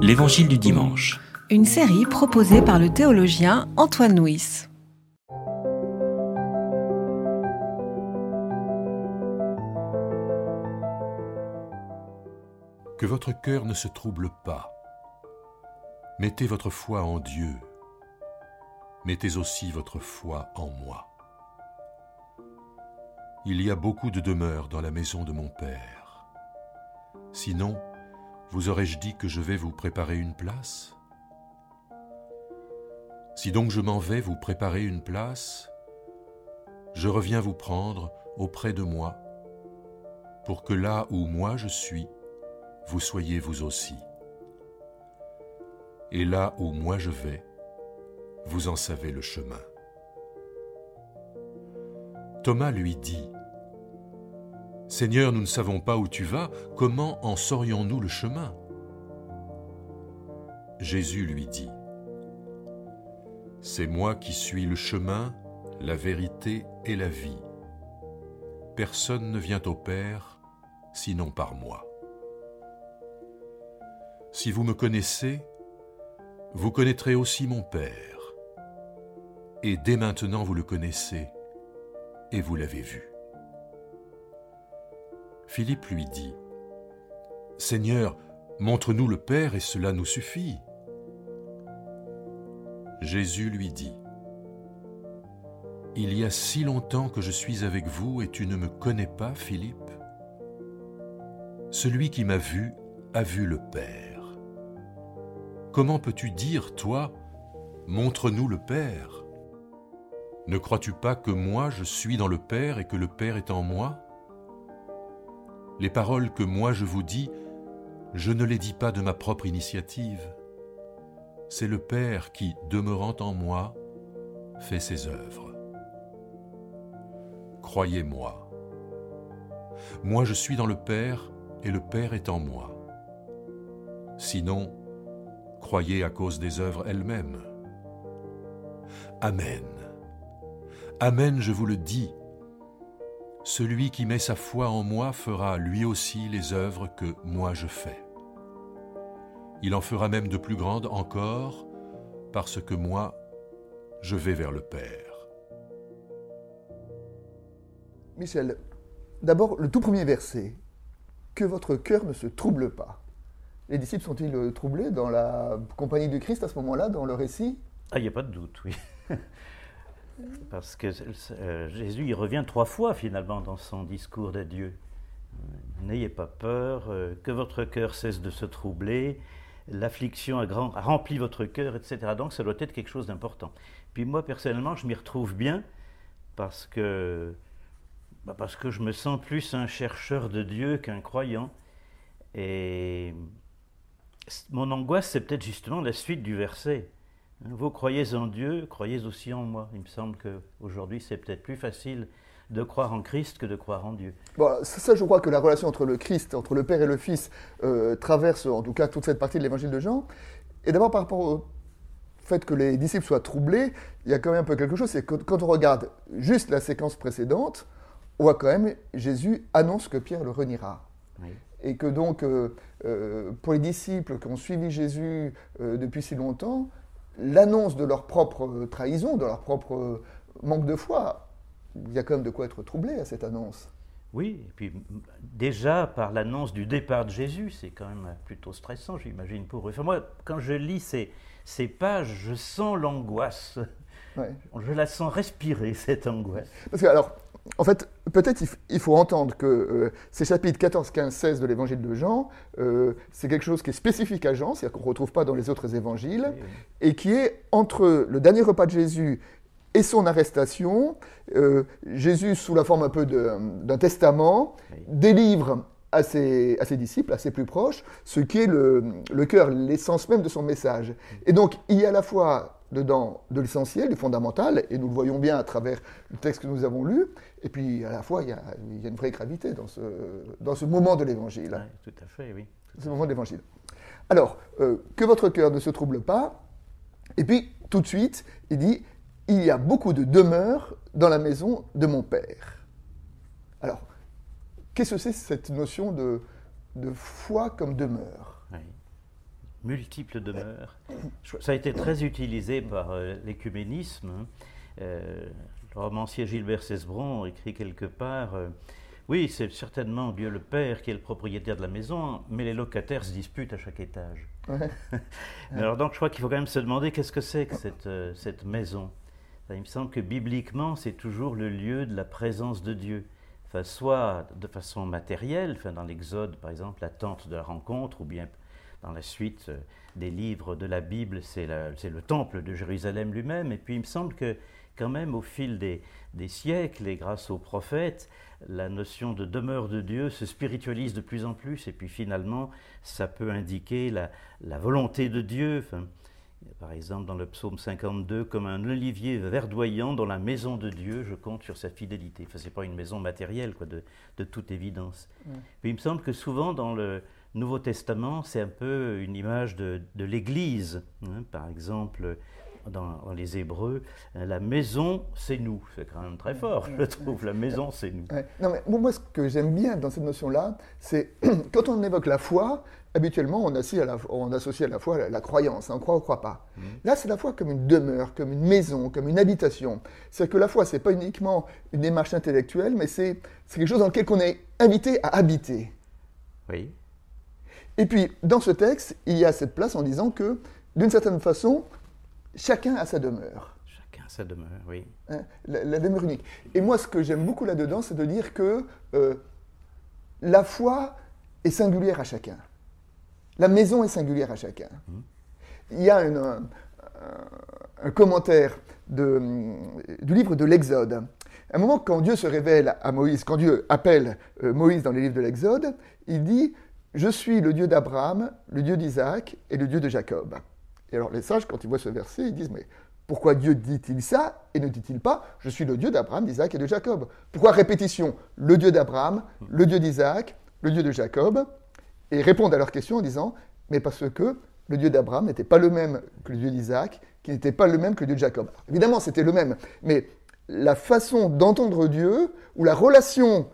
L'Évangile du dimanche. Une série proposée par le théologien Antoine Nuis. Que votre cœur ne se trouble pas. Mettez votre foi en Dieu. Mettez aussi votre foi en moi. Il y a beaucoup de demeures dans la maison de mon Père. Sinon, vous aurais-je dit que je vais vous préparer une place? Si donc je m'en vais vous préparer une place, je reviens vous prendre auprès de moi, pour que là où moi je suis, vous soyez vous aussi. Et là où moi je vais, vous en savez le chemin. Thomas lui dit, Seigneur, nous ne savons pas où tu vas, comment en saurions-nous le chemin? Jésus lui dit, C'est moi qui suis le chemin, la vérité et la vie. Personne ne vient au Père sinon par moi. Si vous me connaissez, vous connaîtrez aussi mon Père. Et dès maintenant vous le connaissez, et vous l'avez vu. Philippe lui dit, Seigneur, montre-nous le Père, et cela nous suffit. Jésus lui dit, Il y a si longtemps que je suis avec vous, et tu ne me connais pas, Philippe Celui qui m'a vu a vu le Père. Comment peux-tu dire, toi, montre-nous le Père Ne crois-tu pas que moi je suis dans le Père et que le Père est en moi? Les paroles que moi je vous dis, je ne les dis pas de ma propre initiative. C'est le Père qui, demeurant en moi, fait ses œuvres. Croyez-moi. Moi je suis dans le Père et le Père est en moi. Sinon, croyez à cause des œuvres elles-mêmes. Amen. Amen, je vous le dis. Celui qui met sa foi en moi fera lui aussi les œuvres que moi je fais. Il en fera même de plus grandes encore, parce que moi, je vais vers le Père. Michel, d'abord le tout premier verset. Que votre cœur ne se trouble pas. Les disciples sont-ils euh, troublés dans la compagnie du Christ à ce moment-là, dans le récit? Ah, il n'y a pas de doute, oui. Parce que euh, Jésus, il revient trois fois finalement dans son discours d'adieu. N'ayez pas peur, euh, que votre cœur cesse de se troubler, l'affliction a, a, rempli votre cœur, etc. Donc ça doit être quelque chose d'important. Puis moi, personnellement, je m'y retrouve bien parce que, bah parce que je me sens plus un chercheur de Dieu qu'un croyant. Et mon angoisse, c'est peut-être justement la suite du verset. Vous croyez en Dieu, croyez aussi en moi. Il me semble qu'aujourd'hui, c'est peut-être plus facile de croire en Christ que de croire en Dieu. Bon, ça, je crois que la relation entre le Christ, entre le Père et le Fils, euh, traverse en tout cas toute cette partie de l'évangile de Jean. Et d'abord, par rapport au fait que les disciples soient troublés, il y a quand même un peu quelque chose, c'est que quand on regarde juste la séquence précédente, on voit quand même Jésus annonce que Pierre le reniera. Oui et que donc, euh, euh, pour les disciples qui ont suivi Jésus depuis si longtemps, l'annonce de leur propre trahison, de leur propre manque de foi, il y a quand même de quoi être troublé à cette annonce. Oui, et puis déjà par l'annonce du départ de Jésus, c'est quand même plutôt stressant, j'imagine, pour eux. Enfin, moi, quand je lis ces, ces pages, je sens l'angoisse. Je la sens respirer, cette angoisse. Parce que, alors, en fait, peut-être il faut entendre que euh, ces chapitres 14, 15, 16 de l'évangile de Jean, euh, c'est quelque chose qui est spécifique à Jean, c'est-à-dire qu'on ne retrouve pas dans les autres évangiles, et qui est entre le dernier repas de Jésus et son arrestation. Euh, Jésus, sous la forme un peu d'un testament, délivre à ses, à ses, disciples, à ses plus proches, ce qui est le, le cœur, l'essence même de son message. Et donc, il y a à la fois dedans de l'essentiel, du fondamental, et nous le voyons bien à travers le texte que nous avons lu, et puis à la fois il y a, il y a une vraie gravité dans ce, dans ce moment de l'évangile. Oui, tout à fait, oui. Ce moment de l'évangile. Alors, euh, que votre cœur ne se trouble pas, et puis tout de suite, il dit, il y a beaucoup de demeures dans la maison de mon Père. Alors, qu'est-ce que c'est cette notion de, de foi comme demeure? Oui. Multiples demeures. Ça a été très utilisé par euh, l'écuménisme. Hein. Euh, le romancier Gilbert Cesbron écrit quelque part euh, Oui, c'est certainement Dieu le Père qui est le propriétaire de la maison, mais les locataires se disputent à chaque étage. alors, donc, je crois qu'il faut quand même se demander qu'est-ce que c'est que cette, cette maison. Il me semble que bibliquement, c'est toujours le lieu de la présence de Dieu. Enfin, soit de façon matérielle, enfin, dans l'Exode, par exemple, la tente de la rencontre, ou bien dans la suite euh, des livres de la Bible, c'est le temple de Jérusalem lui-même. Et puis il me semble que quand même au fil des, siècles et grâce aux prophètes, la notion de demeure de Dieu se spiritualise de plus en plus. Et puis finalement, ça peut indiquer la, volonté de Dieu. par exemple, dans le psaume 52, comme un olivier verdoyant dans la maison de Dieu, je compte sur sa fidélité. Enfin, ce n'est pas une maison matérielle, quoi, de, toute évidence. Puis il me semble que souvent, dans le, Nouveau Testament, c'est un peu une image de, l'Église. Hein. par exemple, dans, les Hébreux, la maison, c'est nous. C'est quand même très fort, je trouve. La maison, c'est nous. Non, mais moi, ce que j'aime bien dans cette notion-là, c'est quand on évoque la foi, habituellement, on associe à la, on associe à la foi la, croyance. Hein, on croit ou on croit pas. Mmh. Là, c'est la foi comme une demeure, comme une maison, comme une habitation. C'est que la foi, c'est pas uniquement une démarche intellectuelle, mais c'est quelque chose dans lequel on est invité à habiter. Oui. Et puis, dans ce texte, il y a cette place en disant que, d'une certaine façon, chacun a sa demeure. Chacun a sa demeure, oui. Hein, la, demeure unique. Et moi, ce que j'aime beaucoup là-dedans, c'est de dire que euh, la foi est singulière à chacun. La maison est singulière à chacun. Mmh. Il y a un, commentaire de, du livre de l'Exode. À un moment, quand Dieu se révèle à Moïse, quand Dieu appelle euh, Moïse dans les livres de l'Exode, il dit je suis le Dieu d'Abraham, le Dieu d'Isaac et le Dieu de Jacob. Et alors les sages, quand ils voient ce verset, ils disent, mais pourquoi Dieu dit-il ça et ne dit-il pas, je suis le Dieu d'Abraham, d'Isaac et de Jacob Pourquoi répétition Le Dieu d'Abraham, le Dieu d'Isaac, le Dieu de Jacob Et répondent à leur question en disant, mais parce que le Dieu d'Abraham n'était pas le même que le Dieu d'Isaac, qui n'était pas le même que le Dieu de Jacob. évidemment, c'était le même, mais la façon d'entendre Dieu, ou la relation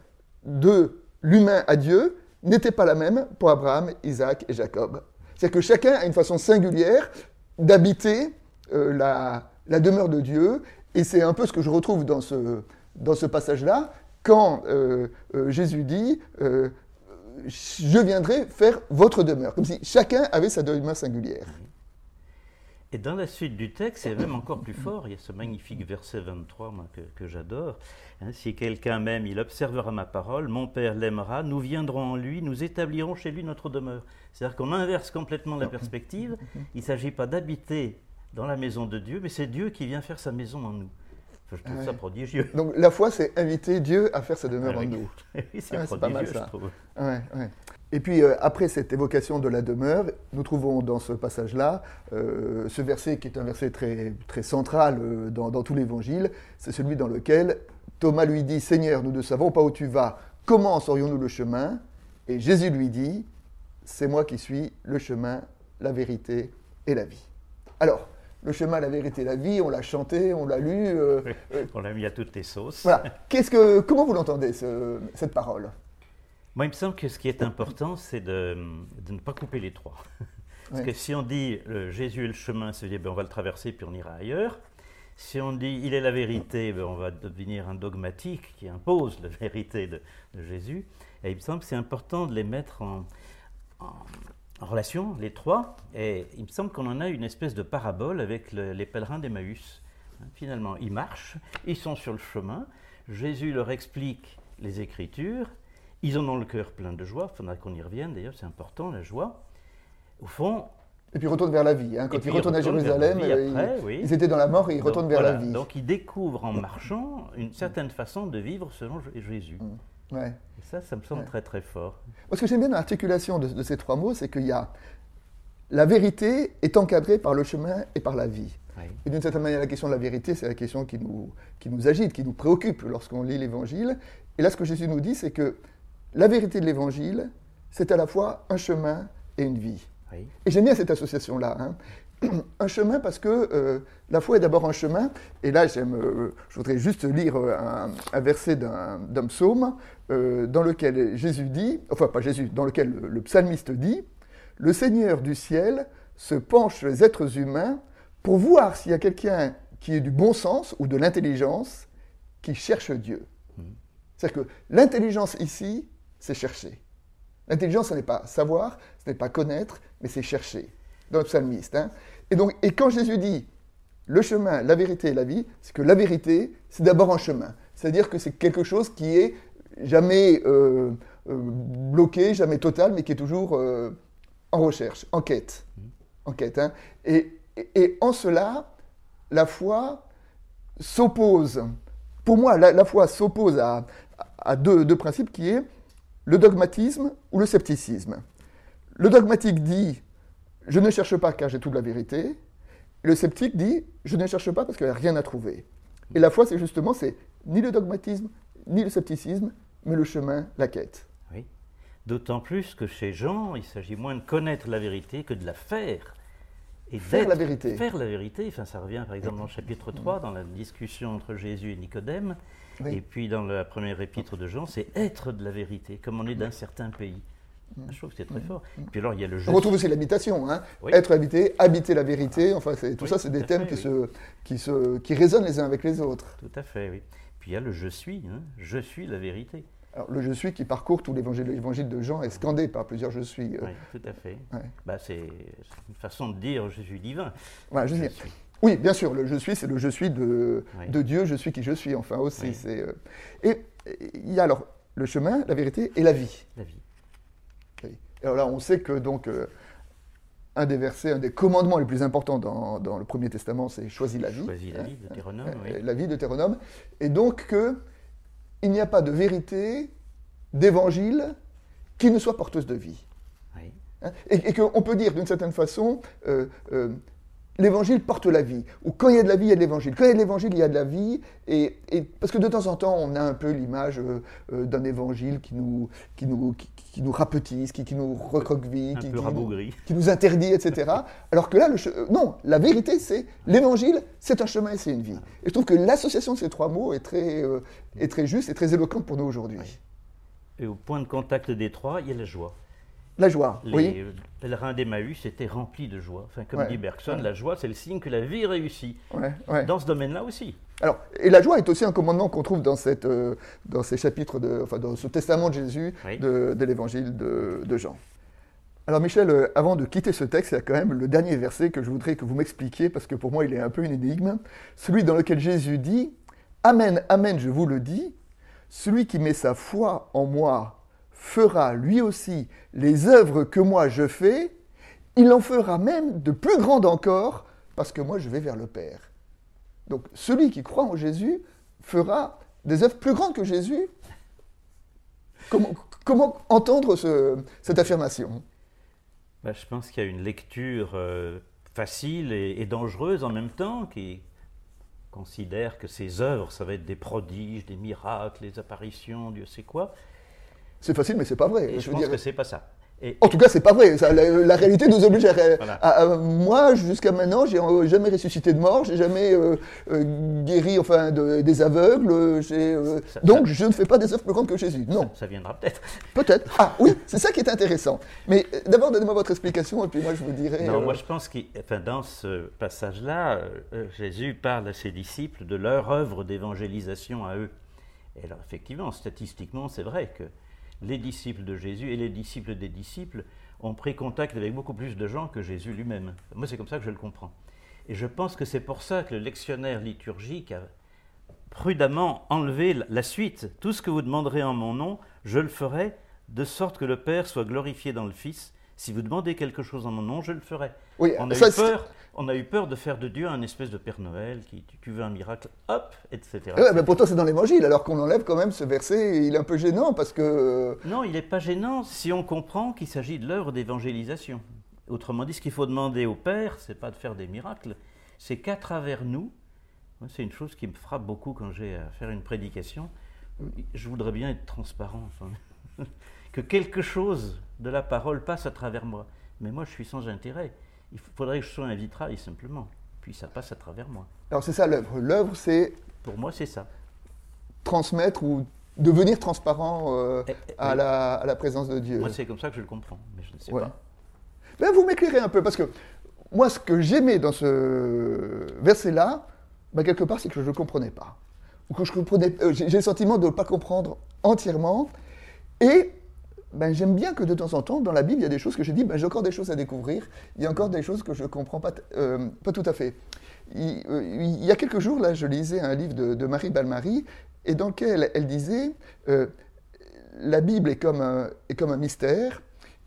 de l'humain à Dieu, n'était pas la même pour Abraham, Isaac et Jacob. C'est que chacun a une façon singulière d'habiter euh, la, demeure de Dieu, et c'est un peu ce que je retrouve dans ce, dans ce passage-là, quand euh, euh, Jésus dit Je viendrai faire votre demeure, comme si chacun avait sa demeure singulière. Et dans la suite du texte, c'est même encore plus fort. Il y a ce magnifique verset 23 que, j'adore. Hein, si quelqu'un m'aime, il observera ma parole. Mon Père l'aimera. Nous viendrons en lui. Nous établirons chez lui notre demeure. C'est-à-dire qu'on inverse complètement la perspective. Il ne s'agit pas d'habiter dans la maison de Dieu, mais c'est Dieu qui vient faire sa maison en nous. Je trouve ça prodigieux. Donc la foi, c'est inviter Dieu à faire sa demeure en nous. c'est pas mal ça. Je trouve. Et puis euh, après cette évocation de la demeure, nous trouvons dans ce passage-là euh, ce verset qui est un verset très, très central euh, dans, dans, tout l'évangile. C'est celui dans lequel Thomas lui dit Seigneur, nous ne savons pas où tu vas, comment saurions-nous le chemin? Et Jésus lui dit C'est moi qui suis le chemin, la vérité et la vie. Alors, le chemin, la vérité, la vie, on l'a chanté, on l'a lu. on l'a mis à toutes les sauces. Voilà. Qu'est-ce que, comment vous l'entendez, cette parole? Moi, il me semble que ce qui est important, c'est de, ne pas couper les trois. Parce que si on dit Jésus est le chemin, veut dire ben, on va le traverser puis on ira ailleurs. Si on dit il est la vérité, ben, on va devenir un dogmatique qui impose la vérité de, Jésus. Et il me semble que c'est important de les mettre en, relation, les trois. Et il me semble qu'on en a une espèce de parabole avec les pèlerins d'Emmaüs. Hein, finalement, ils marchent, ils sont sur le chemin. Jésus leur explique les Écritures ils en ont le cœur plein de joie, il faudra qu'on y revienne d'ailleurs, c'est important, la joie. Au fond. Et puis ils retournent vers la vie. Hein. Quand ils retournent à Jérusalem, ils, étaient dans la mort et ils retournent vers la vie. Donc ils découvrent en marchant une certaine façon de vivre selon Jésus. Mm. Ouais. Et ça, ça me semble très très fort. ce que j'aime bien dans l'articulation de, ces trois mots, c'est qu'il y a la vérité est encadrée par le chemin et par la vie. Et d'une certaine manière, la question de la vérité, c'est la question qui nous, qui nous agite, qui nous préoccupe lorsqu'on lit l'Évangile. Et là, ce que Jésus nous dit, c'est que la vérité de l'Évangile, c'est à la fois un chemin et une vie. Et j'aime bien cette association-là. Hein. Un chemin parce que euh, la foi est d'abord un chemin. Et là, j'aime, euh, je voudrais juste lire euh, un, verset d'un, psaume dans lequel Jésus dit, enfin pas Jésus, dans lequel le, psalmiste dit, le Seigneur du ciel se penche sur les êtres humains pour voir s'il y a quelqu'un qui ait du bon sens ou de l'intelligence qui cherche Dieu. C'est-à-dire que l'intelligence ici, c'est chercher. L'intelligence, ce n'est pas savoir, ce n'est pas connaître, mais c'est chercher. Dans le psalmiste. Hein. Et, donc, et quand Jésus dit le chemin, la vérité et la vie, c'est que la vérité, c'est d'abord un chemin. C'est-à-dire que c'est quelque chose qui est jamais euh, euh, bloqué, jamais total, mais qui est toujours euh, en recherche, en quête. En quête hein. et, et, en cela, la foi s'oppose, pour moi, la, foi s'oppose à, à deux, deux principes qui est le dogmatisme ou le scepticisme. Le dogmatique dit je ne cherche pas car j'ai toute la vérité. Le sceptique dit je ne cherche pas parce qu'il n'y a rien à trouver. Et la foi, c'est justement, c'est ni le dogmatisme, ni le scepticisme, mais le chemin, la quête. Oui. D'autant plus que chez Jean, il s'agit moins de connaître la vérité que de la faire. Et faire la vérité. Faire la vérité, enfin, ça revient par exemple dans le chapitre 3, dans la discussion entre Jésus et Nicodème. Et puis dans la première épître de Jean, c'est être de la vérité, comme on est d'un certain pays. Je trouve que c'est très fort. Puis alors, il y a le On retrouve aussi l'habitation. Hein. Être habité, habiter la vérité. Enfin, tout ça, c'est des thèmes qui, se, qui, se, qui résonnent les uns avec les autres. Tout à fait, oui. Puis il y a le je suis. Hein. Je suis la vérité. Alors, le je suis qui parcourt tout l'évangile, l'évangile de Jean est scandé par plusieurs je suis. Euh. Oui, tout à fait. Bah, c'est une façon de dire je suis divin. je, suis. Oui, bien sûr, le je suis, c'est le je suis de, de, Dieu, je suis qui je suis, enfin aussi. C'est, euh. Et il y a alors le chemin, la vérité et la vie. La vie. Alors là, on sait que donc euh, un des versets, un des commandements les plus importants dans, dans le Premier Testament, c'est choisis la vie. Choisis la vie de Théronome, oui. La vie de Théronome. Et donc que il n'y a pas de vérité, d'évangile, qui ne soit porteuse de vie. Oui. Hein, et, qu'on peut dire d'une certaine façon, euh, euh, l'évangile porte la vie. Ou quand il y a de la vie, il y a de l'évangile. Quand il y a de l'évangile, il y a de la vie. Et, parce que de temps en temps, on a un peu l'image euh, d'un évangile qui nous, qui nous, qui, nous rapetisse, qui, qui nous recroqueville, qui, qui, nous interdit, etc. Alors que là, le, non, la vérité, c'est l'évangile, c'est un chemin et c'est une vie. Et je trouve que l'association de ces trois mots est très, est très juste et très éloquente pour nous aujourd'hui. Et au point de contact des trois, il y a la joie. La joie, les oui. pèlerins d'Emmaüs étaient remplis de joie. Enfin, comme dit Bergson, la joie, c'est le signe que la vie réussit. Dans ce domaine-là aussi. Alors, et la joie est aussi un commandement qu'on trouve dans, cette, euh, dans ces chapitres, de, enfin, dans ce testament de Jésus de, l'évangile de, de, Jean. Alors, Michel, euh, avant de quitter ce texte, il y a quand même le dernier verset que je voudrais que vous m'expliquiez, parce que pour moi, il est un peu une énigme. Celui dans lequel Jésus dit Amen, Amen, je vous le dis, celui qui met sa foi en moi fera lui aussi les œuvres que moi je fais, il en fera même de plus grandes encore, parce que moi je vais vers le Père. Donc celui qui croit en Jésus fera des œuvres plus grandes que Jésus. Comment, entendre cette affirmation? Bah, Je pense qu'il y a une lecture euh, facile et, dangereuse en même temps qui considère que ces œuvres, ça va être des prodiges, des miracles, des apparitions, Dieu sait quoi. C'est facile, mais c'est pas vrai. je, je pense que c'est pas ça. en tout cas, c'est pas vrai. la, réalité nous oblige à. moi, jusqu'à maintenant, j'ai jamais ressuscité de mort, j'ai jamais euh, euh, guéri enfin des aveugles. Euh, donc, je ne fais pas des œuvres plus grandes que Jésus. Non. Ça, viendra peut-être. Peut-être. Ah oui, c'est ça qui est intéressant. Mais d'abord, donnez-moi votre explication, et puis moi, je vous dirai. Non, moi, je pense que, enfin, dans ce passage-là, Jésus parle à ses disciples de leur œuvre d'évangélisation à eux. Et alors, effectivement, statistiquement, c'est vrai que les disciples de Jésus et les disciples des disciples ont pris contact avec beaucoup plus de gens que Jésus lui-même. Moi, c'est comme ça que je le comprends. Et je pense que c'est pour ça que le lectionnaire liturgique a prudemment enlevé la suite. Tout ce que vous demanderez en mon nom, je le ferai, de sorte que le Père soit glorifié dans le Fils. Si vous demandez quelque chose en mon nom, je le ferai. Oui, on a eu peur on a eu peur de faire de Dieu un espèce de Père Noël qui, tu, veux un miracle, hop, etc. Ouais, mais pourtant c'est dans l'Évangile, alors qu'on enlève quand même ce verset, il est un peu gênant parce que... Euh, non, il n'est pas gênant si on comprend qu'il s'agit de l'œuvre d'évangélisation. Autrement dit, ce qu'il faut demander au Père, c'est pas de faire des miracles, c'est qu'à travers nous, c'est une chose qui me frappe beaucoup quand j'ai à faire une prédication, je voudrais bien être transparent, que quelque chose de la parole passe à travers moi. Mais moi, je suis sans intérêt. Il faudrait que je sois un vitrail simplement. Puis ça passe à travers moi. Alors c'est ça l'œuvre. L'œuvre, c'est. Pour moi, c'est ça. Transmettre ou devenir transparent euh, eh, eh, à, la, à, la, présence de Dieu. Moi, c'est comme ça que je le comprends, mais je ne sais pas. Ben, vous m'éclairez un peu, parce que moi, ce que j'aimais dans ce verset-là, ben, quelque part, c'est que je ne comprenais pas. Ou que je comprenais, euh, j'ai le sentiment de ne pas comprendre entièrement. Et ben, j'aime bien que de temps en temps, dans la Bible, il y a des choses que j'ai dit, ben, j'ai encore des choses à découvrir, il y a encore des choses que je ne comprends pas, euh, pas tout à fait. Il, euh, il, y a quelques jours, là, je lisais un livre de, Marie Balmary, et dans lequel elle disait euh, La Bible est comme, un, mystère,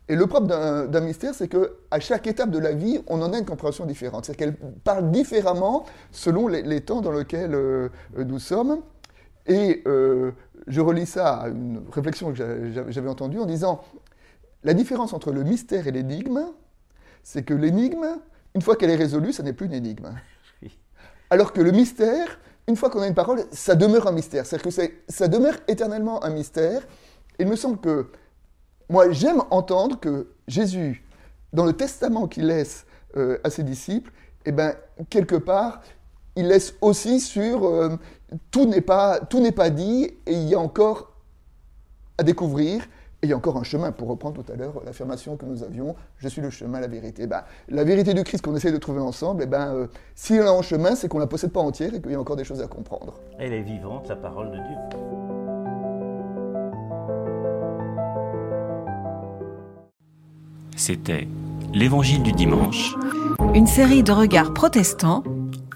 et le propre d'un mystère, c'est qu'à chaque étape de la vie, on en a une compréhension différente. C'est-à-dire qu'elle parle différemment selon les, temps dans lesquels nous sommes. Je relis ça à une réflexion que j'avais entendue en disant la différence entre le mystère et l'énigme, c'est que l'énigme, une fois qu'elle est résolue, ça n'est plus une énigme. Alors que le mystère, une fois qu'on a une parole, ça demeure un mystère. C'est-à-dire que ça demeure éternellement un mystère. Il me semble que moi, j'aime entendre que Jésus, dans le testament qu'il laisse euh, à ses disciples, eh ben, quelque part, il laisse aussi sur euh, tout n'est pas, tout n'est pas dit et il y a encore à découvrir et il y a encore un chemin, pour reprendre tout à l'heure l'affirmation que nous avions, je suis le chemin, la vérité. Ben, la vérité du Christ qu'on essaie de trouver ensemble, eh ben, euh, si elle est en chemin, c'est qu'on ne la possède pas entière et qu'il y a encore des choses à comprendre. Elle est vivante, la parole de Dieu. C'était L'Évangile du dimanche, Une série de regards protestants,